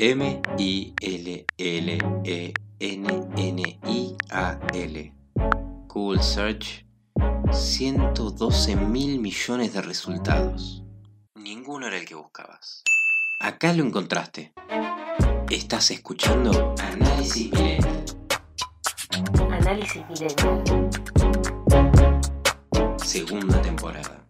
M-I-L-L-E-N-N-I-A-L. Google Search, 112 mil millones de resultados. Ninguno era el que buscabas. Acá lo encontraste. Estás escuchando Análisis Millennial. Análisis Millennial. Segunda temporada.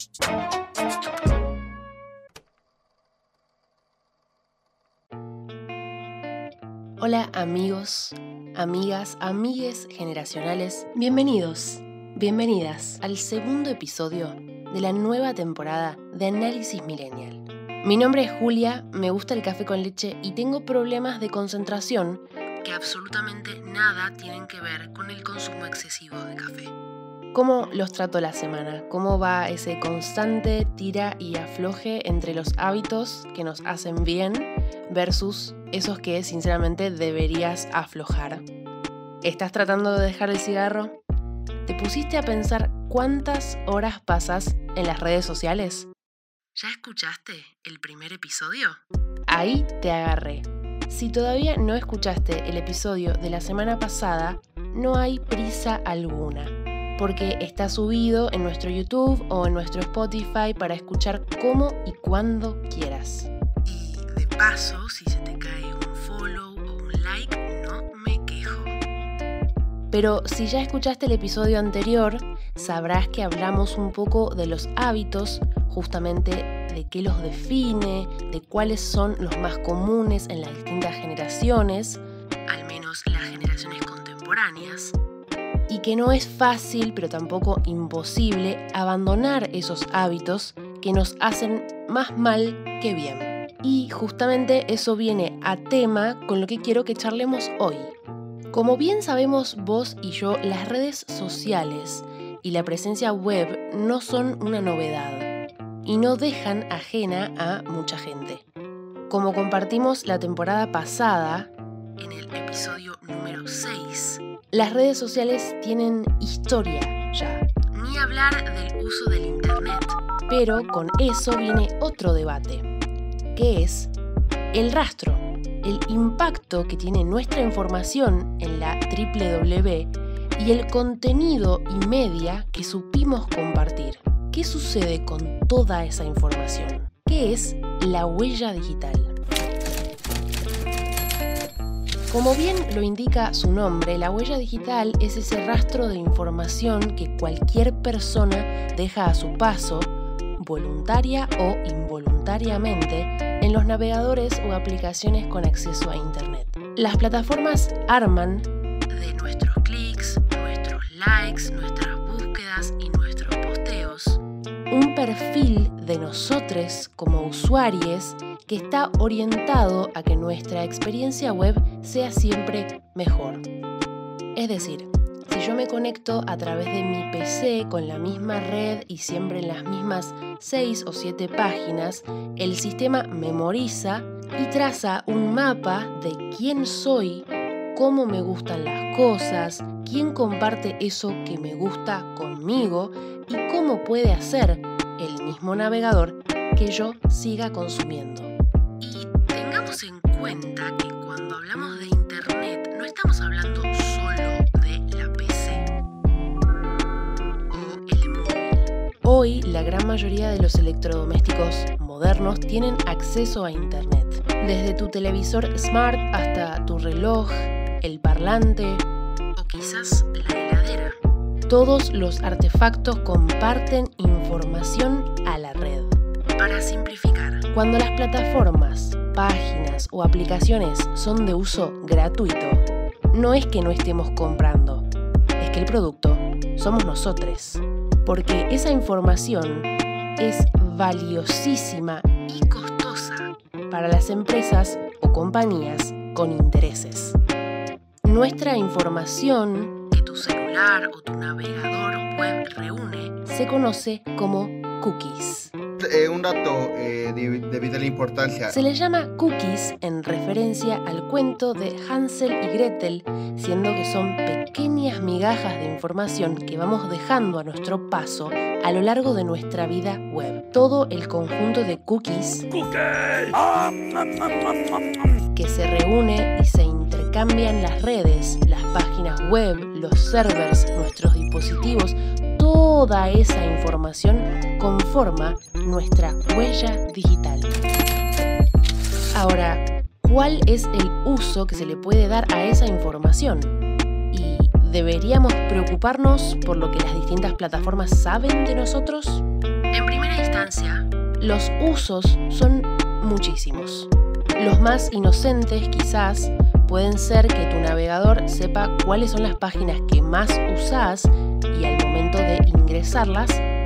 Hola amigos, amigas, amigues generacionales. Bienvenidos, bienvenidas al segundo episodio de la nueva temporada de Análisis Millennial. Mi nombre es Julia, me gusta el café con leche y tengo problemas de concentración que absolutamente nada tienen que ver con el consumo excesivo de café. ¿Cómo los trato la semana? ¿Cómo va ese constante tira y afloje entre los hábitos que nos hacen bien versus esos que sinceramente deberías aflojar? ¿Estás tratando de dejar el cigarro? ¿Te pusiste a pensar cuántas horas pasas en las redes sociales? ¿Ya escuchaste el primer episodio? Ahí te agarré. Si todavía no escuchaste el episodio de la semana pasada, no hay prisa alguna porque está subido en nuestro YouTube o en nuestro Spotify para escuchar como y cuando quieras. Paso, si se te cae un follow o un like, no me quejo. Pero si ya escuchaste el episodio anterior, sabrás que hablamos un poco de los hábitos, justamente de qué los define, de cuáles son los más comunes en las distintas generaciones, al menos las generaciones contemporáneas y que no es fácil, pero tampoco imposible, abandonar esos hábitos que nos hacen más mal que bien. Y justamente eso viene a tema con lo que quiero que charlemos hoy. Como bien sabemos vos y yo, las redes sociales y la presencia web no son una novedad y no dejan ajena a mucha gente. Como compartimos la temporada pasada, en el episodio número 6, las redes sociales tienen historia ya. Ni hablar del uso del Internet. Pero con eso viene otro debate, que es el rastro, el impacto que tiene nuestra información en la www y el contenido y media que supimos compartir. ¿Qué sucede con toda esa información? ¿Qué es la huella digital? Como bien lo indica su nombre, la huella digital es ese rastro de información que cualquier persona deja a su paso, voluntaria o involuntariamente, en los navegadores o aplicaciones con acceso a Internet. Las plataformas arman de nuestros clics, nuestros likes, nuestras búsquedas y nuestros posteos un perfil de nosotros como usuarios que está orientado a que nuestra experiencia web sea siempre mejor. Es decir, si yo me conecto a través de mi PC con la misma red y siempre en las mismas 6 o 7 páginas, el sistema memoriza y traza un mapa de quién soy, cómo me gustan las cosas, quién comparte eso que me gusta conmigo y cómo puede hacer el mismo navegador que yo siga consumiendo. En cuenta que cuando hablamos de Internet no estamos hablando Hoy la gran mayoría de los electrodomésticos modernos tienen acceso a Internet. Desde tu televisor smart hasta tu reloj, el parlante o quizás la heladera. Todos los artefactos comparten información a la red. Para simplificar, cuando las plataformas páginas o aplicaciones son de uso gratuito, no es que no estemos comprando, es que el producto somos nosotros. Porque esa información es valiosísima y costosa para las empresas o compañías con intereses. Nuestra información que tu celular o tu navegador web reúne se conoce como cookies. Eh, un dato eh, de, vital importancia. Se le llama cookies en referencia al cuento de Hansel y Gretel, siendo que son pequeñas migajas de información que vamos dejando a nuestro paso a lo largo de nuestra vida web. Todo el conjunto de cookies que se reúne y se intercambian las redes, las páginas web, los servers, nuestros dispositivos, toda esa información conforma nuestra huella digital. Ahora, ¿cuál es el uso que se le puede dar a esa información? ¿Y deberíamos preocuparnos por lo que las distintas plataformas saben de nosotros? En primera instancia, los usos son muchísimos. Los más inocentes quizás pueden ser que tu navegador sepa cuáles son las páginas que más usás y al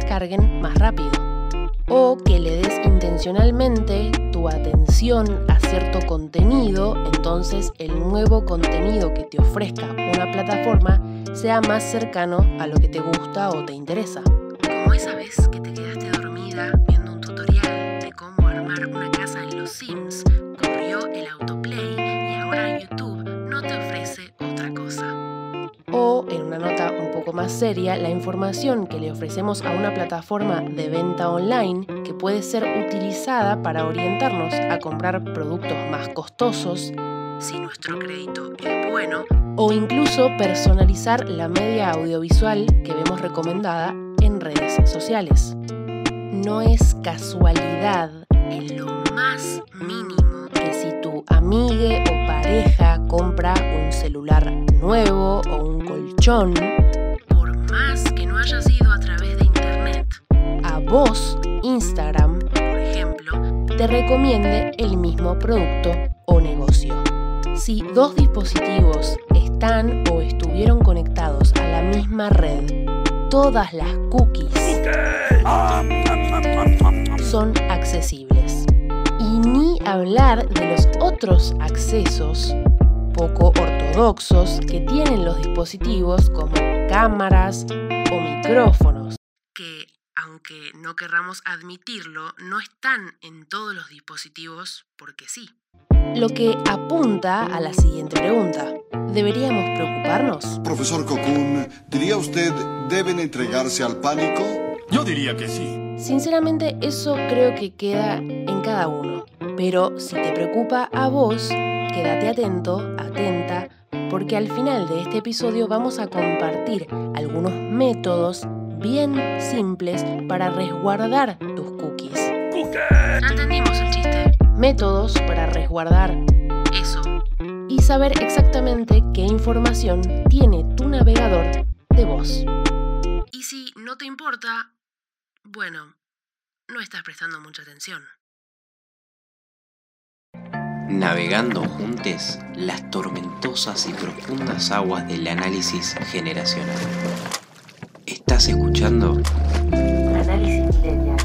carguen más rápido. O que le des intencionalmente tu atención a cierto contenido, entonces el nuevo contenido que te ofrezca una plataforma sea más cercano a lo que te gusta o te interesa. Como esa vez que te quedaste dormida seria, la información que le ofrecemos a una plataforma de venta online que puede ser utilizada para orientarnos a comprar productos más costosos si nuestro crédito es bueno, o incluso personalizar la media audiovisual que vemos recomendada en redes sociales. No es casualidad en lo más mínimo que si tu amigue o pareja compra un celular nuevo o un colchón, vos, Instagram, por ejemplo, te recomiende el mismo producto o negocio. Si dos dispositivos están o estuvieron conectados a la misma red, todas las cookies son accesibles. Y ni hablar de los otros accesos poco ortodoxos que tienen los dispositivos como cámaras o micrófonos, aunque no querramos admitirlo, no están en todos los dispositivos porque sí. Lo que apunta a la siguiente pregunta. ¿Deberíamos preocuparnos? Profesor Cocoon, ¿diría usted deben entregarse al pánico? Yo diría que sí. Sinceramente, eso creo que queda en cada uno. Pero si te preocupa a vos, quédate atento, atenta, porque al final de este episodio vamos a compartir algunos métodos bien simples para resguardar tus cookies. Entendimos el chiste. Métodos para resguardar eso. Y saber exactamente qué información tiene tu navegador de vos. Y si no te importa, bueno, no estás prestando mucha atención. Navegando juntos las tormentosas y profundas aguas del análisis generacional. Estás escuchando Análisis Millennial.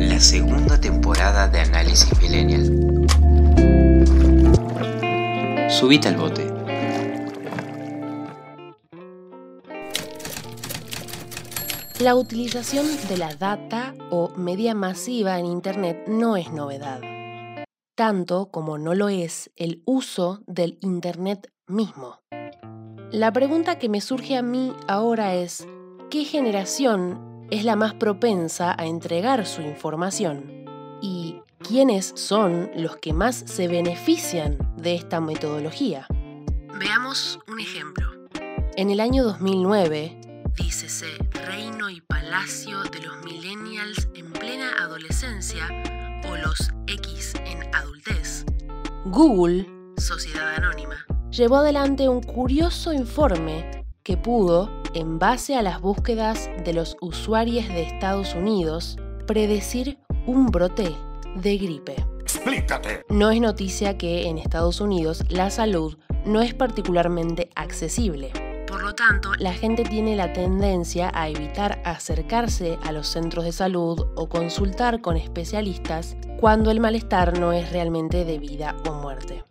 la segunda temporada de Análisis Millennial. Subite al bote. La utilización de la data o media masiva en Internet no es novedad, tanto como no lo es el uso del Internet mismo. La pregunta que me surge a mí ahora es, ¿qué generación es la más propensa a entregar su información? ¿Y quiénes son los que más se benefician de esta metodología? Veamos un ejemplo. En el año 2009, dícese reino y palacio de los millennials en plena adolescencia o los X en adultez, Google, Sociedad Anónima, llevó adelante un curioso informe que pudo, en base a las búsquedas de los usuarios de Estados Unidos, predecir un brote de gripe. Explícate. No es noticia que en Estados Unidos la salud no es particularmente accesible. Por lo tanto, la gente tiene la tendencia a evitar acercarse a los centros de salud o consultar con especialistas cuando el malestar no es realmente de vida o muerte.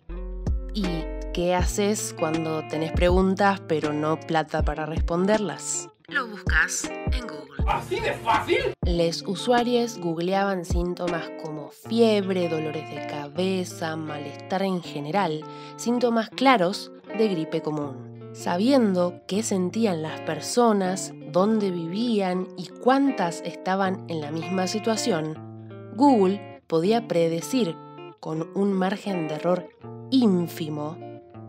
¿Y qué haces cuando tenés preguntas pero no plata para responderlas? Lo buscas en Google. ¿Así de fácil? Les usuarios googleaban síntomas como fiebre, dolores de cabeza, malestar en general, síntomas claros de gripe común. Sabiendo qué sentían las personas, dónde vivían y cuántas estaban en la misma situación, Google podía predecir con un margen de error ínfimo,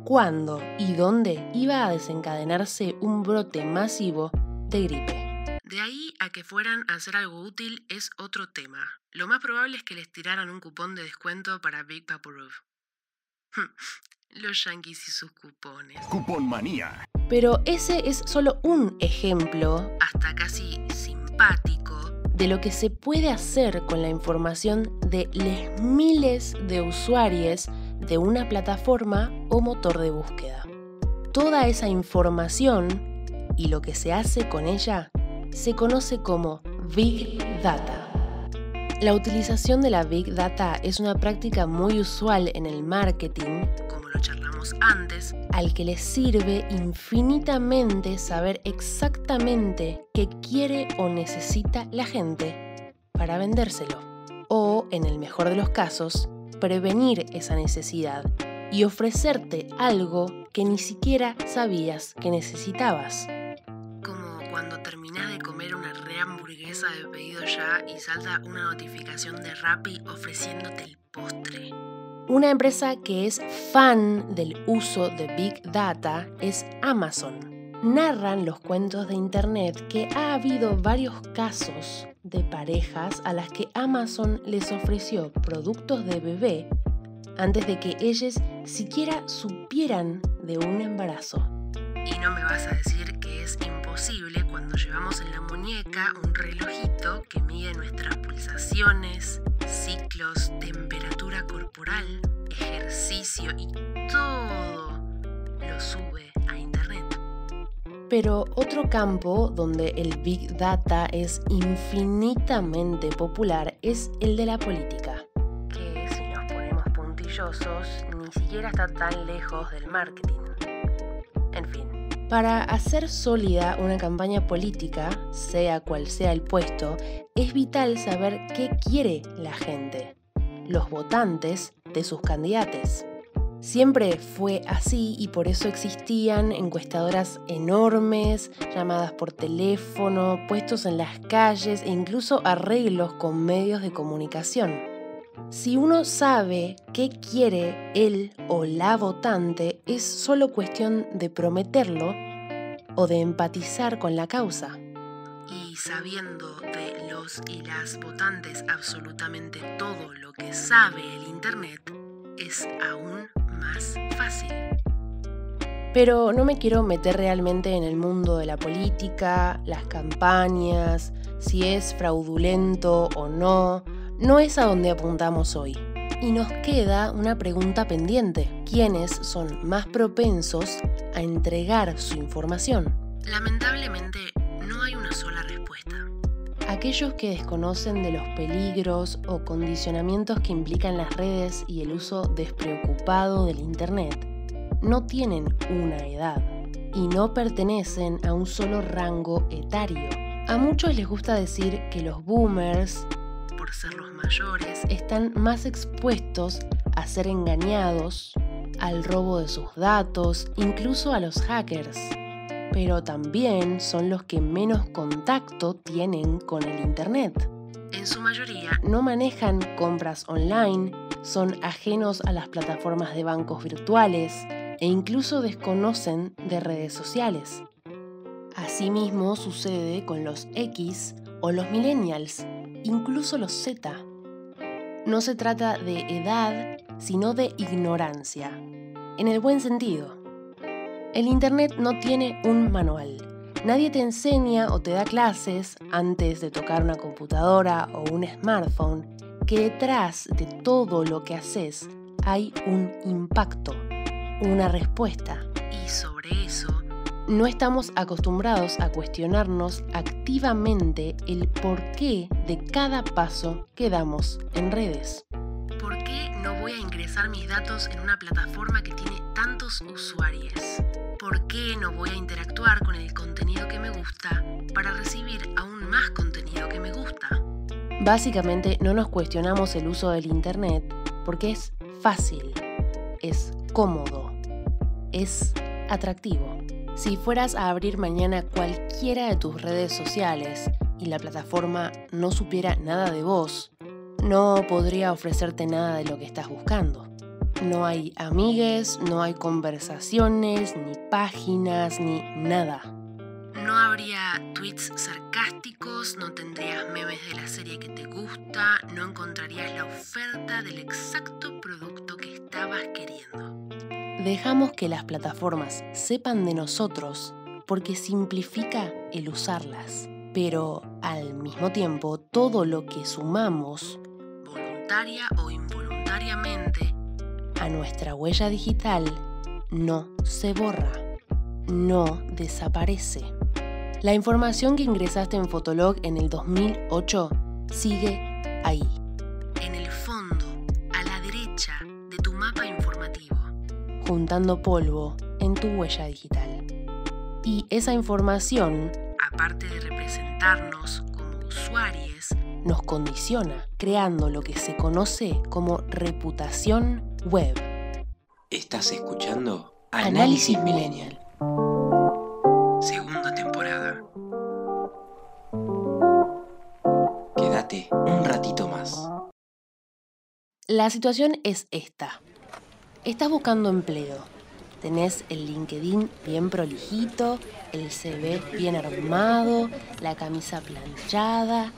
cuándo y dónde iba a desencadenarse un brote masivo de gripe. De ahí a que fueran a hacer algo útil es otro tema. Lo más probable es que les tiraran un cupón de descuento para Big Vaporub. Los yankees y sus cupones. Cupón manía. Pero ese es solo un ejemplo, hasta casi simpático, de lo que se puede hacer con la información de los miles de usuarios de una plataforma o motor de búsqueda. Toda esa información y lo que se hace con ella se conoce como Big Data. La utilización de la Big Data es una práctica muy usual en el marketing, como lo charlamos antes, al que le sirve infinitamente saber exactamente qué quiere o necesita la gente para vendérselo. O, en el mejor de los casos, prevenir esa necesidad y ofrecerte algo que ni siquiera sabías que necesitabas. Como cuando terminás de comer una re hamburguesa de pedido ya y salta una notificación de Rappi ofreciéndote el postre. Una empresa que es fan del uso de Big Data es Amazon. Narran los cuentos de Internet que ha habido varios casos de parejas a las que Amazon les ofreció productos de bebé antes de que ellas siquiera supieran de un embarazo. Y no me vas a decir que es imposible cuando llevamos en la muñeca un relojito que mide nuestras pulsaciones, ciclos, temperatura corporal, ejercicio y todo lo sube. Pero otro campo donde el Big Data es infinitamente popular es el de la política, que si nos ponemos puntillosos ni siquiera está tan lejos del marketing. En fin, para hacer sólida una campaña política, sea cual sea el puesto, es vital saber qué quiere la gente, los votantes de sus candidatos. Siempre fue así y por eso existían encuestadoras enormes, llamadas por teléfono, puestos en las calles e incluso arreglos con medios de comunicación. Si uno sabe qué quiere él o la votante, es solo cuestión de prometerlo o de empatizar con la causa. Y sabiendo de los y las votantes absolutamente todo lo que sabe el Internet, es aún más fácil. Pero no me quiero meter realmente en el mundo de la política, las campañas, si es fraudulento o no. No es a donde apuntamos hoy. Y nos queda una pregunta pendiente. ¿Quiénes son más propensos a entregar su información? Lamentablemente, no hay una sola respuesta. Aquellos que desconocen de los peligros o condicionamientos que implican las redes y el uso despreocupado del Internet no tienen una edad y no pertenecen a un solo rango etario. A muchos les gusta decir que los boomers, por ser los mayores, están más expuestos a ser engañados, al robo de sus datos, incluso a los hackers pero también son los que menos contacto tienen con el Internet. En su mayoría no manejan compras online, son ajenos a las plataformas de bancos virtuales e incluso desconocen de redes sociales. Asimismo sucede con los X o los millennials, incluso los Z. No se trata de edad, sino de ignorancia, en el buen sentido. El Internet no tiene un manual. Nadie te enseña o te da clases antes de tocar una computadora o un smartphone que detrás de todo lo que haces hay un impacto, una respuesta. Y sobre eso, no estamos acostumbrados a cuestionarnos activamente el porqué de cada paso que damos en redes. ¿Por qué no voy a ingresar mis datos en una plataforma que tiene tantos usuarios? ¿Por qué no voy a interactuar con el contenido que me gusta para recibir aún más contenido que me gusta? Básicamente no nos cuestionamos el uso del Internet porque es fácil, es cómodo, es atractivo. Si fueras a abrir mañana cualquiera de tus redes sociales y la plataforma no supiera nada de vos, no podría ofrecerte nada de lo que estás buscando. No hay amigues, no hay conversaciones, ni páginas, ni nada. No habría tweets sarcásticos, no tendrías memes de la serie que te gusta, no encontrarías la oferta del exacto producto que estabas queriendo. Dejamos que las plataformas sepan de nosotros porque simplifica el usarlas. Pero al mismo tiempo, todo lo que sumamos, voluntaria o involuntariamente, a nuestra huella digital no se borra, no desaparece. La información que ingresaste en Fotolog en el 2008 sigue ahí, en el fondo, a la derecha de tu mapa informativo, juntando polvo en tu huella digital. Y esa información, aparte de representarnos como usuarios, nos condiciona, creando lo que se conoce como reputación web. ¿Estás escuchando? Análisis Millennial. Segunda temporada. Quédate un ratito más. La situación es esta. Estás buscando empleo. Tenés el LinkedIn bien prolijito, el CV bien armado, la camisa planchada.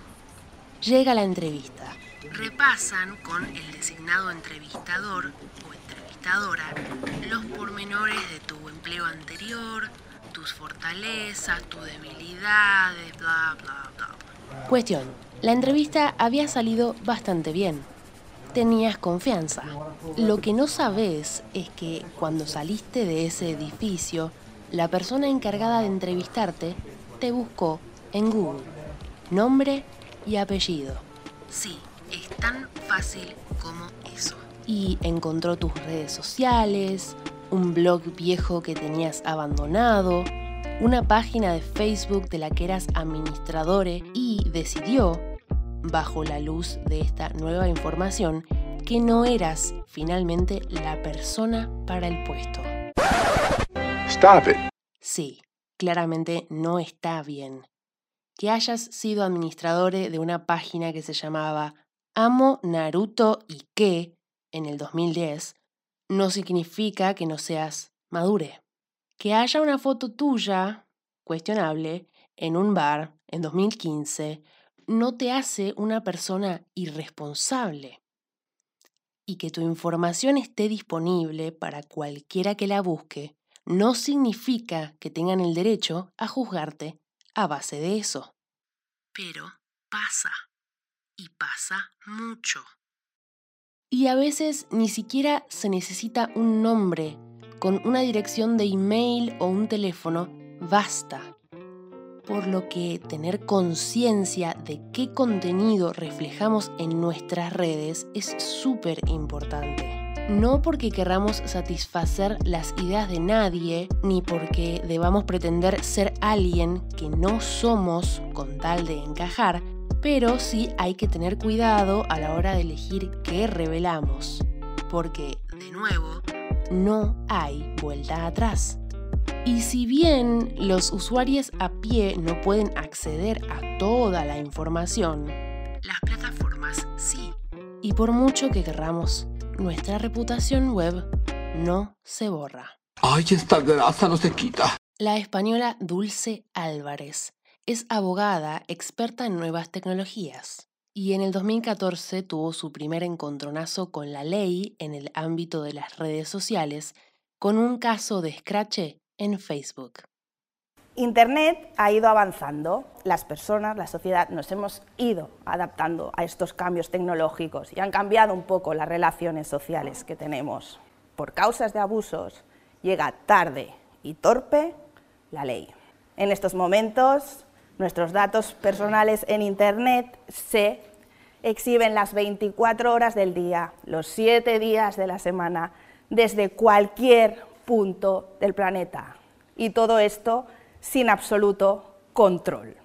Llega la entrevista. Repasan con el designado entrevistador o entrevistadora los pormenores de tu empleo anterior, tus fortalezas, tus debilidades, bla, bla, bla. Cuestión. La entrevista había salido bastante bien. Tenías confianza. Lo que no sabes es que cuando saliste de ese edificio, la persona encargada de entrevistarte te buscó en Google. Nombre y apellido. Sí, es tan fácil como eso. Y encontró tus redes sociales, un blog viejo que tenías abandonado, una página de Facebook de la que eras administradore y decidió, bajo la luz de esta nueva información, que no eras finalmente la persona para el puesto. Stop it. Sí, claramente no está bien. Que hayas sido administradore de una página que se llamaba Amo Naruto y que en el 2010 no significa que no seas madure. Que haya una foto tuya, cuestionable, en un bar en 2015, no te hace una persona irresponsable. Y que tu información esté disponible para cualquiera que la busque, no significa que tengan el derecho a juzgarte a base de eso. Pero pasa. Y pasa mucho. Y a veces ni siquiera se necesita un nombre. Con una dirección de email o un teléfono basta. Por lo que tener conciencia de qué contenido reflejamos en nuestras redes es súper importante. No porque querramos satisfacer las ideas de nadie, ni porque debamos pretender ser alguien que no somos con tal de encajar, pero sí hay que tener cuidado a la hora de elegir qué revelamos, porque, de nuevo, no hay vuelta atrás. Y si bien los usuarios a pie no pueden acceder a toda la información, las plataformas sí. Y por mucho que querramos, nuestra reputación web no se borra. Ay, esta grasa no se quita. La española Dulce Álvarez es abogada experta en nuevas tecnologías y en el 2014 tuvo su primer encontronazo con la ley en el ámbito de las redes sociales con un caso de escrache en Facebook. Internet ha ido avanzando, las personas, la sociedad, nos hemos ido adaptando a estos cambios tecnológicos y han cambiado un poco las relaciones sociales que tenemos. Por causas de abusos llega tarde y torpe la ley. En estos momentos, nuestros datos personales en Internet se exhiben las 24 horas del día, los 7 días de la semana, desde cualquier punto del planeta. Y todo esto sin absoluto control.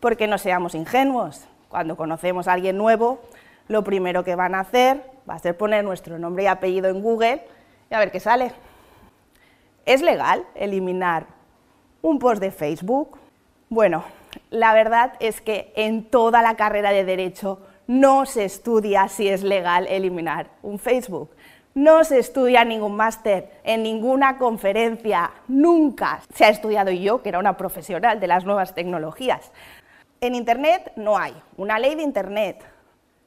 Porque no seamos ingenuos, cuando conocemos a alguien nuevo, lo primero que van a hacer va a ser poner nuestro nombre y apellido en Google y a ver qué sale. ¿Es legal eliminar un post de Facebook? Bueno, la verdad es que en toda la carrera de derecho No se estudia si es legal eliminar un Facebook. No se estudia ningún máster, en ninguna conferencia, nunca se ha estudiado yo, que era una profesional de las nuevas tecnologías. En Internet no hay una ley de Internet,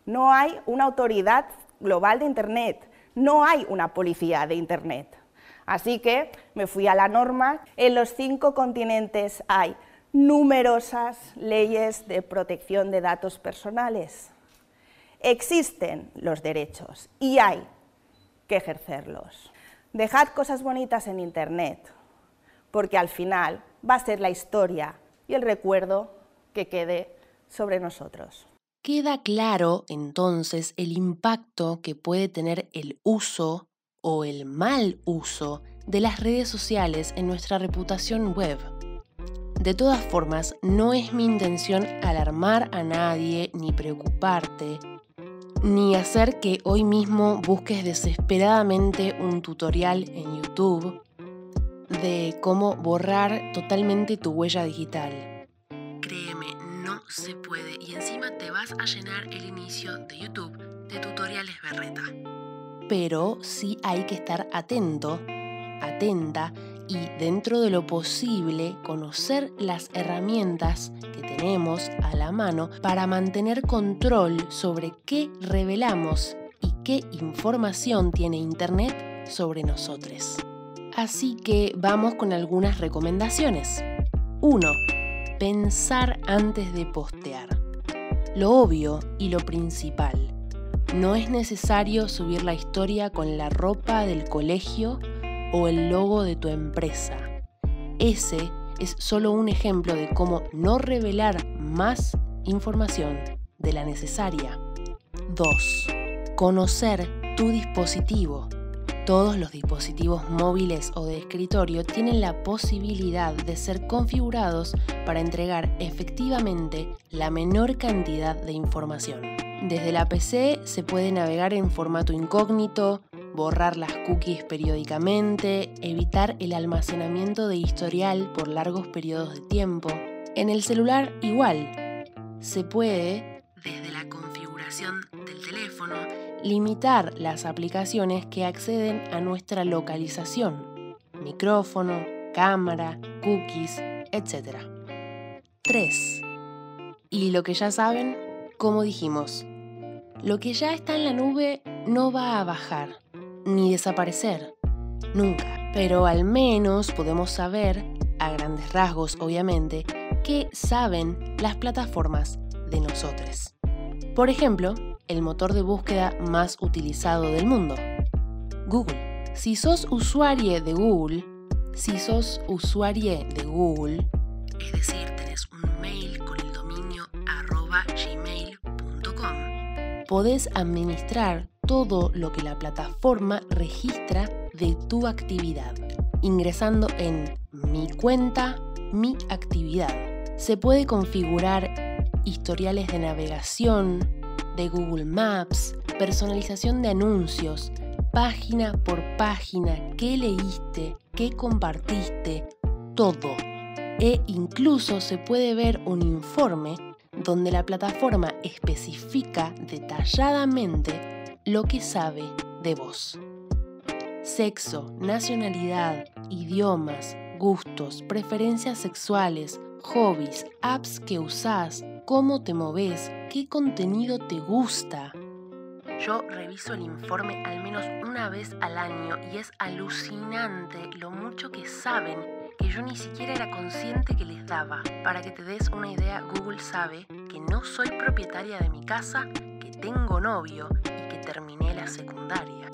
no hay una autoridad global de Internet, no hay una policía de Internet. Así que me fui a la norma. En los cinco continentes hay numerosas leyes de protección de datos personales. Existen los derechos y hay que ejercerlos. Dejad cosas bonitas en Internet, porque al final va a ser la historia y el recuerdo que quede sobre nosotros. Queda claro entonces el impacto que puede tener el uso o el mal uso de las redes sociales en nuestra reputación web. De todas formas, no es mi intención alarmar a nadie ni preocuparte ni hacer que hoy mismo busques desesperadamente un tutorial en YouTube de cómo borrar totalmente tu huella digital. Créeme, no se puede y encima te vas a llenar el inicio de YouTube de tutoriales berreta. Pero sí hay que estar atento, atenta y dentro de lo posible conocer las herramientas que tenemos a la mano para mantener control sobre qué revelamos y qué información tiene Internet sobre nosotros. Así que vamos con algunas recomendaciones. 1. Pensar antes de postear. Lo obvio y lo principal. No es necesario subir la historia con la ropa del colegio o el logo de tu empresa. Ese es solo un ejemplo de cómo no revelar más información de la necesaria. 2. Conocer tu dispositivo. Todos los dispositivos móviles o de escritorio tienen la posibilidad de ser configurados para entregar efectivamente la menor cantidad de información. Desde la PC se puede navegar en formato incógnito, borrar las cookies periódicamente, evitar el almacenamiento de historial por largos periodos de tiempo. En el celular igual, se puede, desde la configuración del teléfono, limitar las aplicaciones que acceden a nuestra localización, micrófono, cámara, cookies, etc. 3. Y lo que ya saben, como dijimos, lo que ya está en la nube no va a bajar ni desaparecer, nunca. Pero al menos podemos saber, a grandes rasgos obviamente, qué saben las plataformas de nosotros. Por ejemplo, el motor de búsqueda más utilizado del mundo, Google. Si sos usuario de Google, si sos usuario de Google, es decir, tenés un mail con el dominio arroba gmail.com, podés administrar todo lo que la plataforma registra de tu actividad, ingresando en Mi cuenta, Mi actividad. Se puede configurar historiales de navegación, de Google Maps, personalización de anuncios, página por página, qué leíste, qué compartiste, todo. E incluso se puede ver un informe donde la plataforma especifica detalladamente lo que sabe de vos. Sexo, nacionalidad, idiomas, gustos, preferencias sexuales, hobbies, apps que usás, cómo te moves, qué contenido te gusta. Yo reviso el informe al menos una vez al año y es alucinante lo mucho que saben que yo ni siquiera era consciente que les daba. Para que te des una idea, Google sabe que no soy propietaria de mi casa, que tengo novio la secundaria.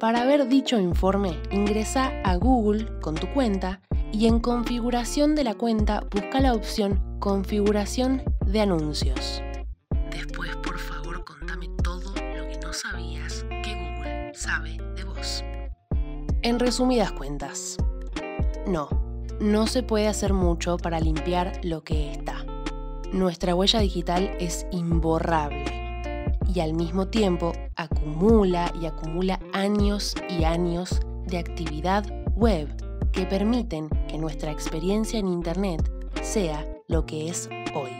Para ver dicho informe, ingresa a Google con tu cuenta y en configuración de la cuenta busca la opción Configuración de anuncios. Después, por favor, contame todo lo que no sabías que Google sabe de vos. En resumidas cuentas, no, no se puede hacer mucho para limpiar lo que está. Nuestra huella digital es imborrable y al mismo tiempo acumula y acumula años y años de actividad web que permiten que nuestra experiencia en Internet sea lo que es hoy.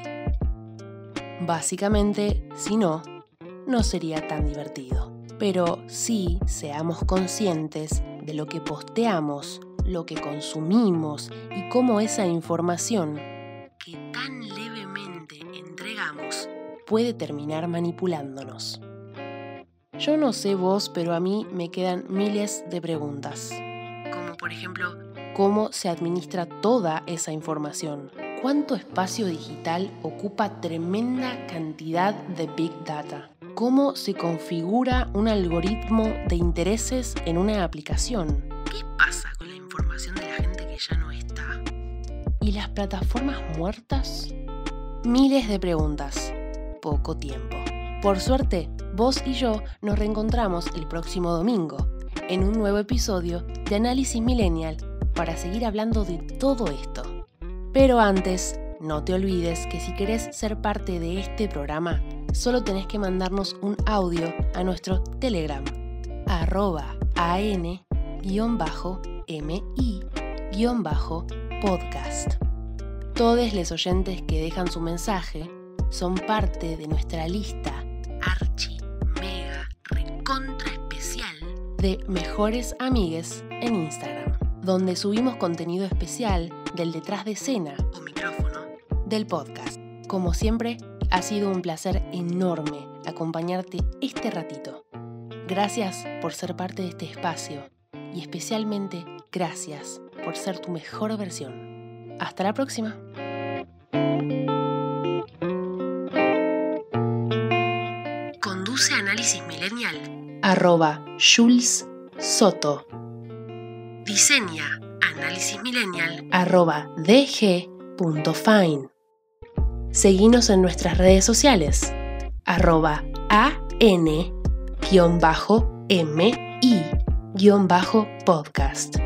Básicamente, si no, no sería tan divertido. Pero sí seamos conscientes de lo que posteamos, lo que consumimos y cómo esa información que tan puede terminar manipulándonos. Yo no sé vos, pero a mí me quedan miles de preguntas. Como por ejemplo, ¿cómo se administra toda esa información? ¿Cuánto espacio digital ocupa tremenda cantidad de Big Data? ¿Cómo se configura un algoritmo de intereses en una aplicación? ¿Qué pasa con la información de la gente que ya no está? ¿Y las plataformas muertas? Miles de preguntas, poco tiempo. Por suerte, vos y yo nos reencontramos el próximo domingo en un nuevo episodio de Análisis Millennial para seguir hablando de todo esto. Pero antes, no te olvides que si querés ser parte de este programa, solo tenés que mandarnos un audio a nuestro Telegram, arroba an-mi-podcast. Todos los oyentes que dejan su mensaje son parte de nuestra lista archi, mega, recontra especial de mejores amigues en Instagram donde subimos contenido especial del detrás de escena o micrófono del podcast. Como siempre, ha sido un placer enorme acompañarte este ratito. Gracias por ser parte de este espacio y especialmente gracias por ser tu mejor versión. Hasta la próxima. Conduce Análisis Millennial. Arroba Jules Soto diseña análisis millennial arroba dg.fine. Seguinos en nuestras redes sociales arroba an-mi-podcast.